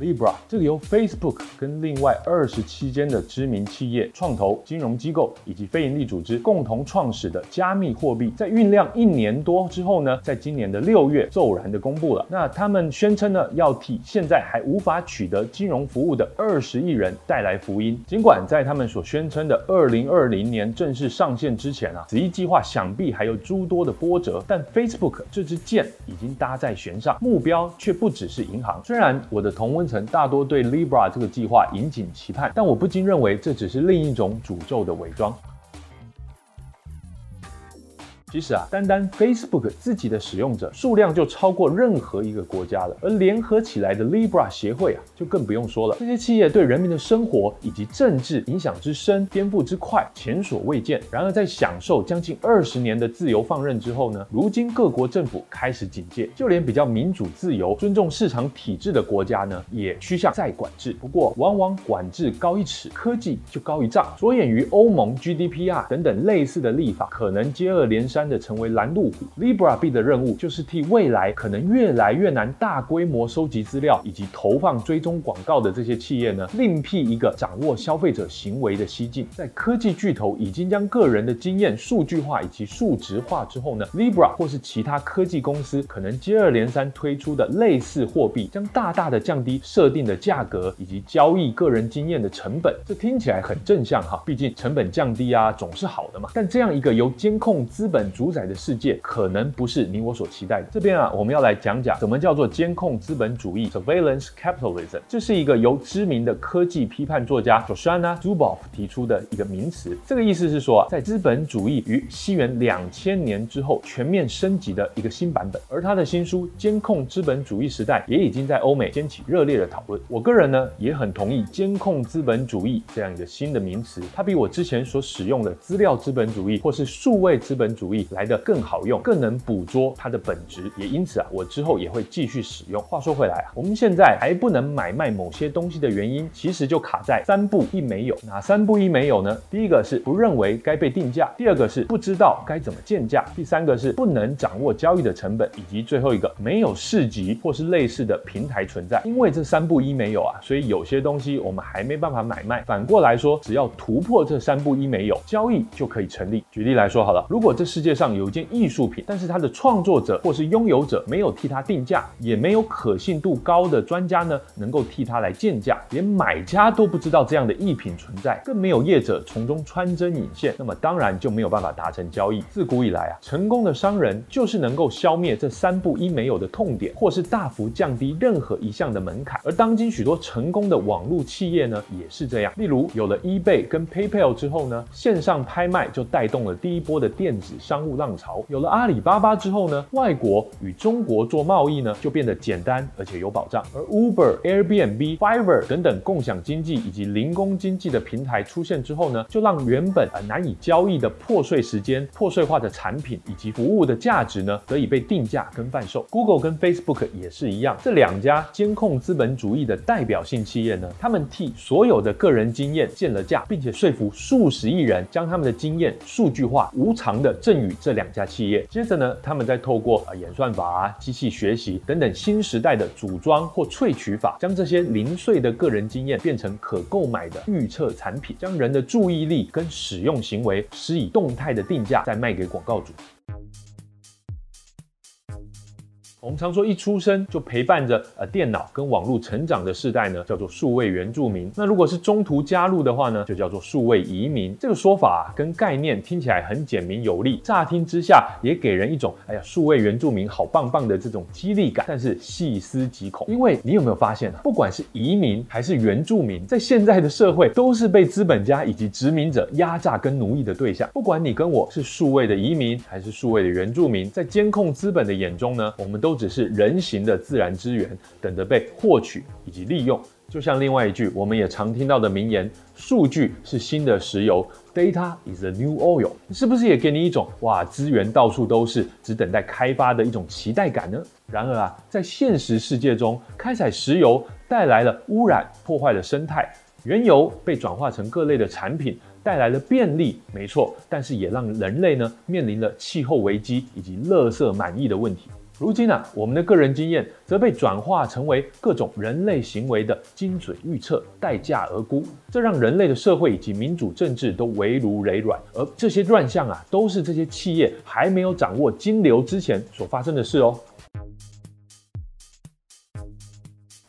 Libra 这个由 Facebook 跟另外二十七间的知名企业、创投、金融机构以及非营利组织共同创始的加密货币，在酝酿一年多之后呢，在今年的六月骤然的公布了。那他们宣称呢，要替现在还无法取得金融服务的二十亿人带来福音。尽管在他们所宣称的二零二零年正式上线之前啊，此一计划想必还有诸多的波折，但 Facebook 这支箭已经搭在弦上，目标却不只是银行。虽然我的同温大多对 Libra 这个计划引颈期盼，但我不禁认为这只是另一种诅咒的伪装。其实啊，单单 Facebook 自己的使用者数量就超过任何一个国家了，而联合起来的 Libra 协会啊，就更不用说了。这些企业对人民的生活以及政治影响之深、颠覆之快，前所未见。然而，在享受将近二十年的自由放任之后呢，如今各国政府开始警戒，就连比较民主自由、尊重市场体制的国家呢，也趋向再管制。不过，往往管制高一尺，科技就高一丈。着眼于欧盟 GDPR 等等类似的立法，可能接二连三。的成为拦路虎，Libra 币的任务就是替未来可能越来越难大规模收集资料以及投放追踪广告的这些企业呢，另辟一个掌握消费者行为的蹊径。在科技巨头已经将个人的经验数据化以及数值化之后呢，Libra 或是其他科技公司可能接二连三推出的类似货币，将大大的降低设定的价格以及交易个人经验的成本。这听起来很正向哈，毕竟成本降低啊总是好的嘛。但这样一个由监控资本主宰的世界可能不是你我所期待的。这边啊，我们要来讲讲什么叫做监控资本主义 （Surveillance Capitalism）。这是一个由知名的科技批判作家 Joshana Zuboff 提出的一个名词。这个意思是说啊，在资本主义于西元两千年之后全面升级的一个新版本。而他的新书《监控资本主义时代》也已经在欧美掀起热烈的讨论。我个人呢，也很同意“监控资本主义”这样一个新的名词。它比我之前所使用的“资料资本主义”或是“数位资本主义”来的更好用，更能捕捉它的本质，也因此啊，我之后也会继续使用。话说回来啊，我们现在还不能买卖某些东西的原因，其实就卡在三不一没有。哪三不一没有呢？第一个是不认为该被定价，第二个是不知道该怎么建价，第三个是不能掌握交易的成本，以及最后一个没有市集或是类似的平台存在。因为这三不一没有啊，所以有些东西我们还没办法买卖。反过来说，只要突破这三不一没有，交易就可以成立。举例来说好了，如果这世世界上有一件艺术品，但是它的创作者或是拥有者没有替它定价，也没有可信度高的专家呢，能够替它来鉴价，连买家都不知道这样的艺品存在，更没有业者从中穿针引线，那么当然就没有办法达成交易。自古以来啊，成功的商人就是能够消灭这三不一没有的痛点，或是大幅降低任何一项的门槛。而当今许多成功的网络企业呢，也是这样。例如有了 eBay 跟 PayPal 之后呢，线上拍卖就带动了第一波的电子商商务浪潮。有了阿里巴巴之后呢，外国与中国做贸易呢就变得简单而且有保障。而 Uber、Airbnb、Fiverr 等等共享经济以及零工经济的平台出现之后呢，就让原本呃难以交易的破碎时间、破碎化的产品以及服务的价值呢，得以被定价跟贩售。Google 跟 Facebook 也是一样，这两家监控资本主义的代表性企业呢，他们替所有的个人经验建了价，并且说服数十亿人将他们的经验数据化、无偿的赠与这两家企业。接着呢，他们再透过啊演算法啊、机器学习等等新时代的组装或萃取法，将这些零碎的个人经验变成可购买的预测产品，将人的注意力跟使用行为施以动态的定价，再卖给广告主。我们常说，一出生就陪伴着呃电脑跟网络成长的世代呢，叫做数位原住民。那如果是中途加入的话呢，就叫做数位移民。这个说法啊，跟概念听起来很简明有力，乍听之下也给人一种哎呀，数位原住民好棒棒的这种激励感。但是细思极恐，因为你有没有发现啊，不管是移民还是原住民，在现在的社会都是被资本家以及殖民者压榨跟奴役的对象。不管你跟我是数位的移民还是数位的原住民，在监控资本的眼中呢，我们都。都只是人形的自然资源，等着被获取以及利用。就像另外一句我们也常听到的名言：“数据是新的石油，Data is the new oil。”是不是也给你一种哇，资源到处都是，只等待开发的一种期待感呢？然而啊，在现实世界中，开采石油带来了污染，破坏了生态；原油被转化成各类的产品，带来了便利，没错，但是也让人类呢面临了气候危机以及垃圾满溢的问题。如今啊，我们的个人经验则被转化成为各种人类行为的精准预测、待价而沽，这让人类的社会以及民主政治都危如累卵。而这些乱象啊，都是这些企业还没有掌握金流之前所发生的事哦。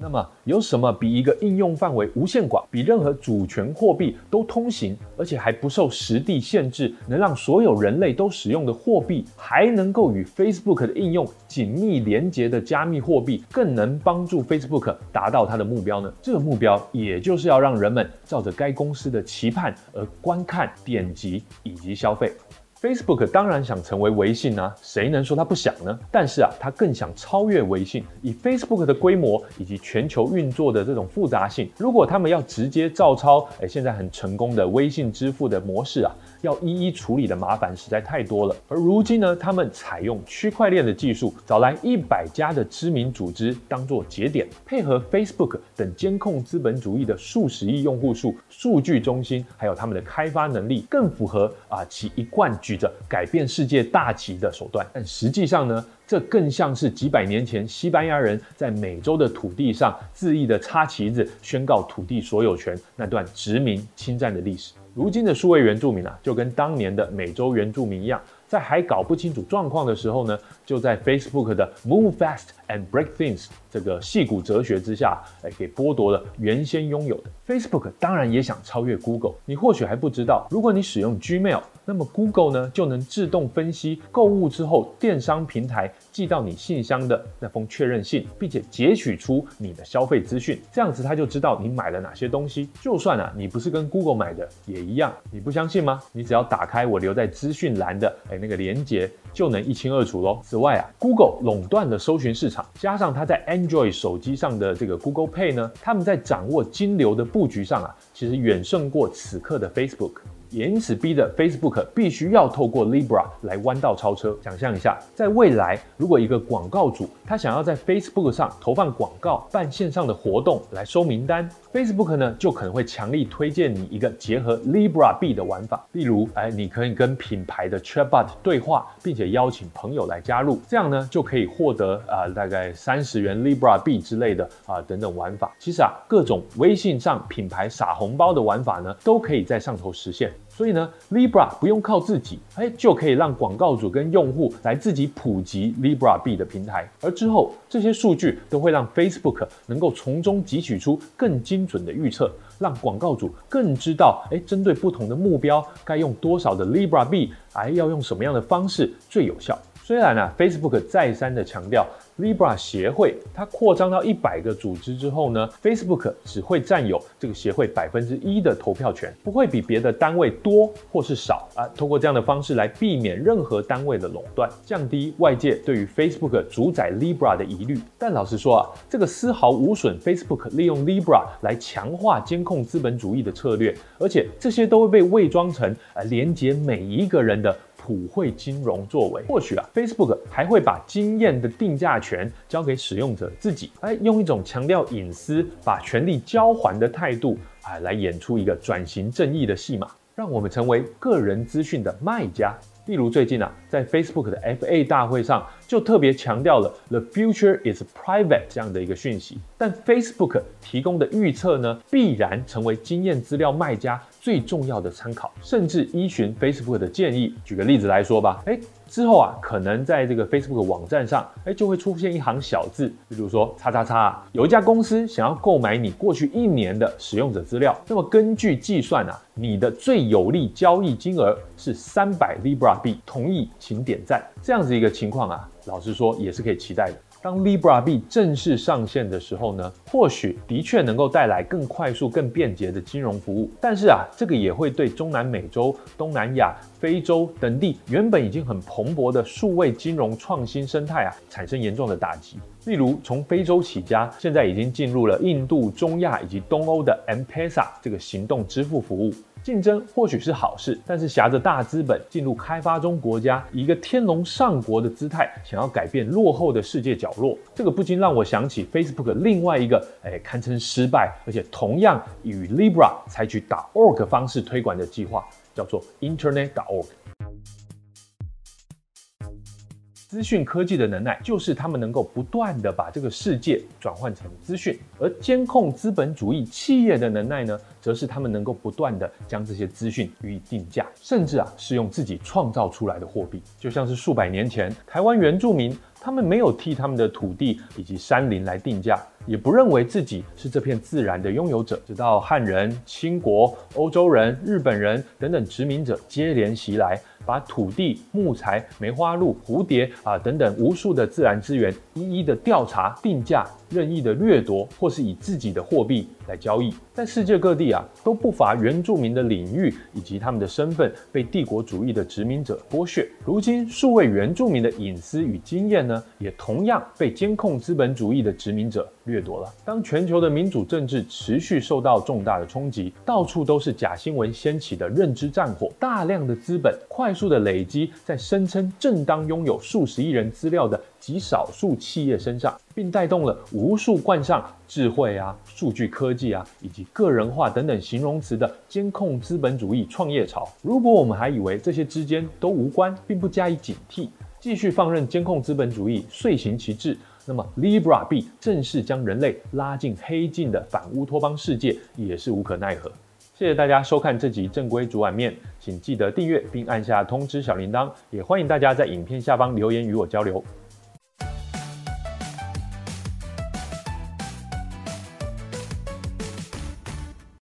那么有什么比一个应用范围无限广，比任何主权货币都通行，而且还不受实地限制，能让所有人类都使用的货币，还能够与 Facebook 的应用紧密连接的加密货币，更能帮助 Facebook 达到它的目标呢？这个目标也就是要让人们照着该公司的期盼而观看、点击以及消费。Facebook 当然想成为微信啊，谁能说他不想呢？但是啊，他更想超越微信。以 Facebook 的规模以及全球运作的这种复杂性，如果他们要直接照抄，哎，现在很成功的微信支付的模式啊，要一一处理的麻烦实在太多了。而如今呢，他们采用区块链的技术，找来一百家的知名组织当做节点，配合 Facebook 等监控资本主义的数十亿用户数、数据中心，还有他们的开发能力，更符合啊其一贯。举着改变世界大旗的手段，但实际上呢，这更像是几百年前西班牙人在美洲的土地上恣意的插旗子，宣告土地所有权那段殖民侵占的历史。如今的数位原住民啊，就跟当年的美洲原住民一样，在还搞不清楚状况的时候呢，就在 Facebook 的 Move Fast and Break Things 这个戏骨哲学之下，哎，给剥夺了原先拥有的。Facebook 当然也想超越 Google。你或许还不知道，如果你使用 Gmail，那么 Google 呢就能自动分析购物之后电商平台寄到你信箱的那封确认信，并且截取出你的消费资讯。这样子他就知道你买了哪些东西。就算啊你不是跟 Google 买的也一样。你不相信吗？你只要打开我留在资讯栏的哎那个连接，就能一清二楚喽。此外啊，Google 垄断了搜寻市场，加上它在 Android 手机上的这个 Google Pay 呢，他们在掌握金流的布局上啊，其实远胜过此刻的 Facebook。也因此逼得 Facebook 必须要透过 Libra 来弯道超车。想象一下，在未来，如果一个广告主他想要在 Facebook 上投放广告、办线上的活动来收名单，Facebook 呢就可能会强力推荐你一个结合 Libra 币的玩法。例如，哎，你可以跟品牌的 Chatbot 对话，并且邀请朋友来加入，这样呢就可以获得啊、大概三十元 Libra 币之类的啊、等等玩法。其实啊，各种微信上品牌撒红包的玩法呢，都可以在上头实现。所以呢，Libra 不用靠自己，哎，就可以让广告主跟用户来自己普及 Libra B 的平台，而之后这些数据都会让 Facebook 能够从中汲取出更精准的预测，让广告主更知道，哎，针对不同的目标该用多少的 Libra B，，哎，要用什么样的方式最有效。虽然、啊，Facebook 再三的强调。Libra 协会，它扩张到一百个组织之后呢，Facebook 只会占有这个协会百分之一的投票权，不会比别的单位多或是少啊。通过这样的方式来避免任何单位的垄断，降低外界对于 Facebook 主宰 Libra 的疑虑。但老实说啊，这个丝毫无损 Facebook 利用 Libra 来强化监控资本主义的策略，而且这些都会被伪装成呃连接每一个人的。普惠金融作为，或许啊，Facebook 还会把经验的定价权交给使用者自己，哎，用一种强调隐私、把权力交还的态度，哎，来演出一个转型正义的戏码，让我们成为个人资讯的卖家。例如最近啊，在 Facebook 的 FA 大会上，就特别强调了 “The future is private” 这样的一个讯息。但 Facebook 提供的预测呢，必然成为经验资料卖家最重要的参考，甚至依循 Facebook 的建议。举个例子来说吧，诶之后啊，可能在这个 Facebook 网站上，哎就会出现一行小字，比如说“叉叉叉”，有一家公司想要购买你过去一年的使用者资料。那么根据计算啊，你的最有利交易金额是三百 Libra 币，同意请点赞。这样子一个情况啊，老实说也是可以期待的。当 Libra 币正式上线的时候呢，或许的确能够带来更快速、更便捷的金融服务。但是啊，这个也会对中南美洲、东南亚、非洲等地原本已经很蓬勃的数位金融创新生态啊，产生严重的打击。例如，从非洲起家，现在已经进入了印度、中亚以及东欧的 M-Pesa 这个行动支付服务。竞争或许是好事，但是挟着大资本进入开发中国家，以一个天龙上国的姿态，想要改变落后的世界角落，这个不禁让我想起 Facebook 另外一个哎堪称失败，而且同样与 Libra 采取打 .org 方式推广的计划，叫做 Internet.org。资讯科技的能耐就是他们能够不断地把这个世界转换成资讯，而监控资本主义企业的能耐呢，则是他们能够不断地将这些资讯予以定价，甚至啊是用自己创造出来的货币，就像是数百年前台湾原住民，他们没有替他们的土地以及山林来定价，也不认为自己是这片自然的拥有者，直到汉人、清国、欧洲人、日本人等等殖民者接连袭来。把土地、木材、梅花鹿、蝴蝶啊等等无数的自然资源一一的调查、定价、任意的掠夺，或是以自己的货币来交易。在世界各地啊，都不乏原住民的领域以及他们的身份被帝国主义的殖民者剥削。如今，数位原住民的隐私与经验呢，也同样被监控资本主义的殖民者掠夺了。当全球的民主政治持续受到重大的冲击，到处都是假新闻掀起的认知战火，大量的资本快速数的累积在声称正当拥有数十亿人资料的极少数企业身上，并带动了无数冠上智慧啊、数据科技啊以及个人化等等形容词的监控资本主义创业潮。如果我们还以为这些之间都无关，并不加以警惕，继续放任监控资本主义遂行其志，那么 Libra 币正式将人类拉进黑镜的反乌托邦世界也是无可奈何。谢谢大家收看这集正规煮碗面，请记得订阅并按下通知小铃铛，也欢迎大家在影片下方留言与我交流。